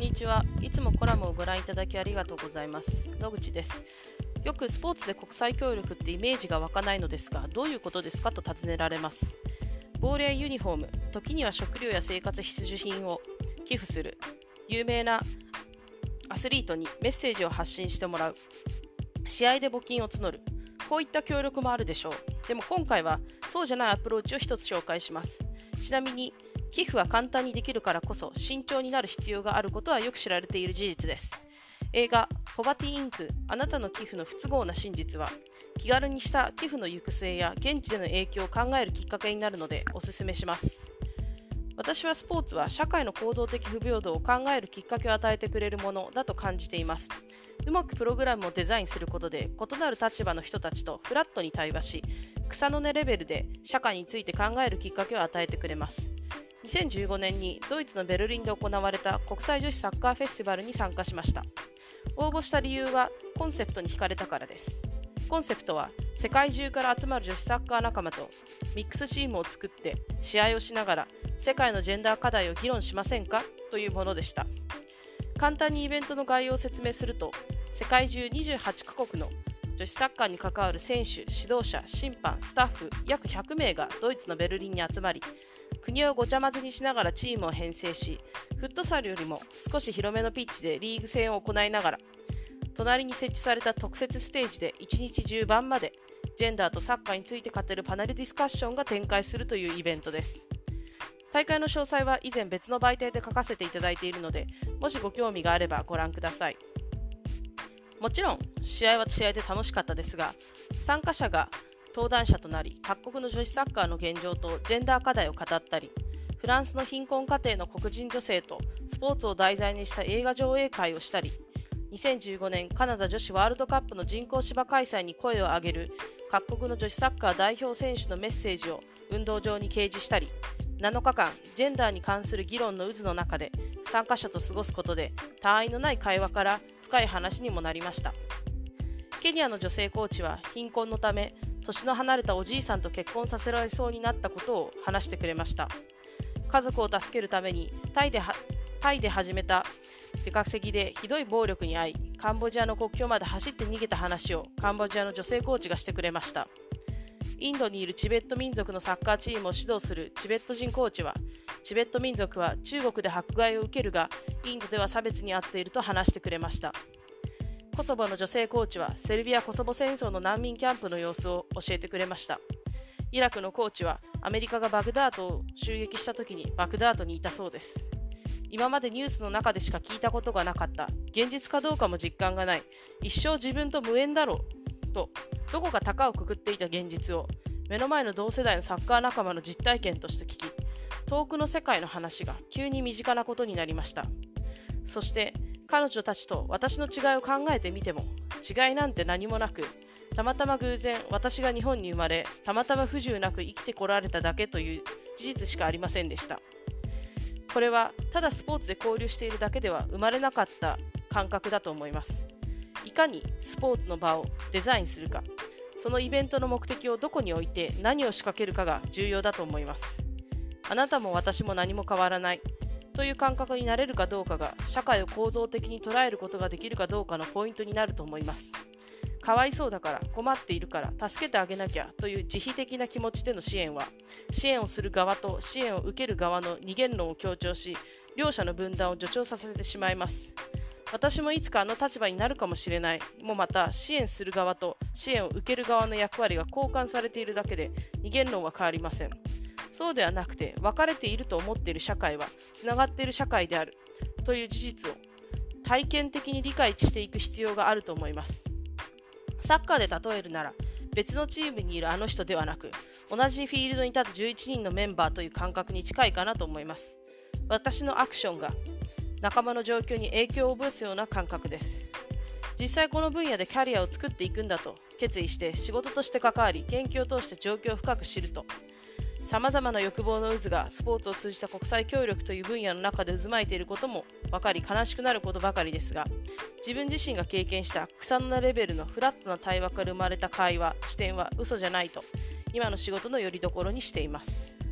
んにちは。いつもコラムをご覧いただきありがとうございます。野口です。よくスポーツで国際協力ってイメージが湧かないのですが、どういうことですかと尋ねられます。ボールやユニフォーム、時には食料や生活必需品を寄付する、有名なアスリートにメッセージを発信してもらう、試合で募金を募る、こういった協力もあるでしょう。でも今回はそうじゃないアプローチを一つ紹介します。ちなみに寄付は簡単にできるからこそ慎重になる必要があることはよく知られている事実です。映画「ポバティインクあなたの寄付の不都合な真実は」気軽にした寄付の行く末や現地での影響を考えるきっかけになるのでおすすめします。私はスポーツは社会の構造的不平等を考えるきっかけを与えてくれるものだと感じています。うまくプログラムをデザインすることで異なる立場の人たちとフラットに対話し草の根レベルで社会について考えるきっかけを与えてくれます。2015年にドイツのベルリンで行われた国際女子サッカーフェスティバルに参加しました。応募した理由はコンセプトに惹かれたからです。コンセプトは世界中から集まる女子サッカー仲間とミックスチームを作って試合をしながら世界のジェンダー課題を議論しませんか？というものでした。簡単にイベントの概要を説明すると世界中28カ国の女子サッカーに関わる選手、指導者、審判、スタッフ約100名がドイツのベルリンに集まり国をごちゃ混ぜにしながらチームを編成しフットサルよりも少し広めのピッチでリーグ戦を行いながら隣に設置された特設ステージで1日中晩までジェンダーとサッカーについて語るパネルディスカッションが展開するというイベントです。大会の詳細は以前別の媒体で書かせていただいているのでもしご興味があればご覧ください。もちろん試合は試合で楽しかったですが参加者が登壇者となり各国の女子サッカーの現状とジェンダー課題を語ったりフランスの貧困家庭の黒人女性とスポーツを題材にした映画上映会をしたり2015年カナダ女子ワールドカップの人工芝開催に声を上げる各国の女子サッカー代表選手のメッセージを運動場に掲示したり7日間ジェンダーに関する議論の渦の中で参加者と過ごすことで他愛のない会話から深い話にもなりました。ケニアの女性コーチは貧困のため年の離れたおじいさんと結婚させられそうになったことを話してくれました。家族を助けるためにタイでタイで始めた出稼ぎでひどい暴力に遭いカンボジアの国境まで走って逃げた話をカンボジアの女性コーチがしてくれました。インドにいるチベット民族のサッカーチームを指導するチベット人コーチはチベット民族は中国で迫害を受けるがインドでは差別に遭っていると話してくれました。コソボの女性コーチはセルビア・コソボ戦争の難民キャンプの様子を教えてくれました。イラクのコーチはアメリカがバグダードを襲撃した時にバグダードにいたそうです。今までニュースの中でしか聞いたことがなかった。現実かどうかも実感がない。一生自分と無縁だろう。とどこか高をくくっていた現実を。目の前の同世代のサッカー仲間の実体験として聞き遠くの世界の話が急に身近なことになりました。そして彼女たちと私の違いを考えてみても違いなんて何もなくたまたま偶然私が日本に生まれたまたま不自由なく生きてこられただけという事実しかありませんでした。これはただスポーツで交流しているだけでは生まれなかった感覚だと思います。いかにスポーツの場をデザインするか。そのイベントの目的をどこに置いて何を仕掛けるかが重要だと思います。あなたも私も何も変わらない。という感覚になれるかどうかが社会を構造的に捉えることができるかどうかのポイントになると思います。かわいそうだから困っているから助けてあげなきゃという自費的な気持ちでの支援は支援をする側と支援を受ける側の二元論を強調し両者の分断を助長させてしまいます。私もいつかあの立場になるかもしれない。もまた支援する側と支援を受ける側の役割が交換されているだけで二元論は変わりません。そうではなくて分かれていると思っている社会はつながっている社会であるという事実を体験的に理解していく必要があると思います。サッカーで例えるなら別のチームにいるあの人ではなく同じフィールドに立つ11人のメンバーという感覚に近いかなと思います。私のアクションが仲間の状況に影響を及ぼすような感覚です。実際この分野でキャリアを作っていくんだと決意して仕事として関わり研究を通して状況を深く知るとさまざまな欲望の渦がスポーツを通じた国際協力という分野の中で渦巻いていることも分かり悲しくなることばかりですが自分自身が経験した草の根レベルのフラットな対話から生まれた会話視点は嘘じゃないと今の仕事のよりどころにしています。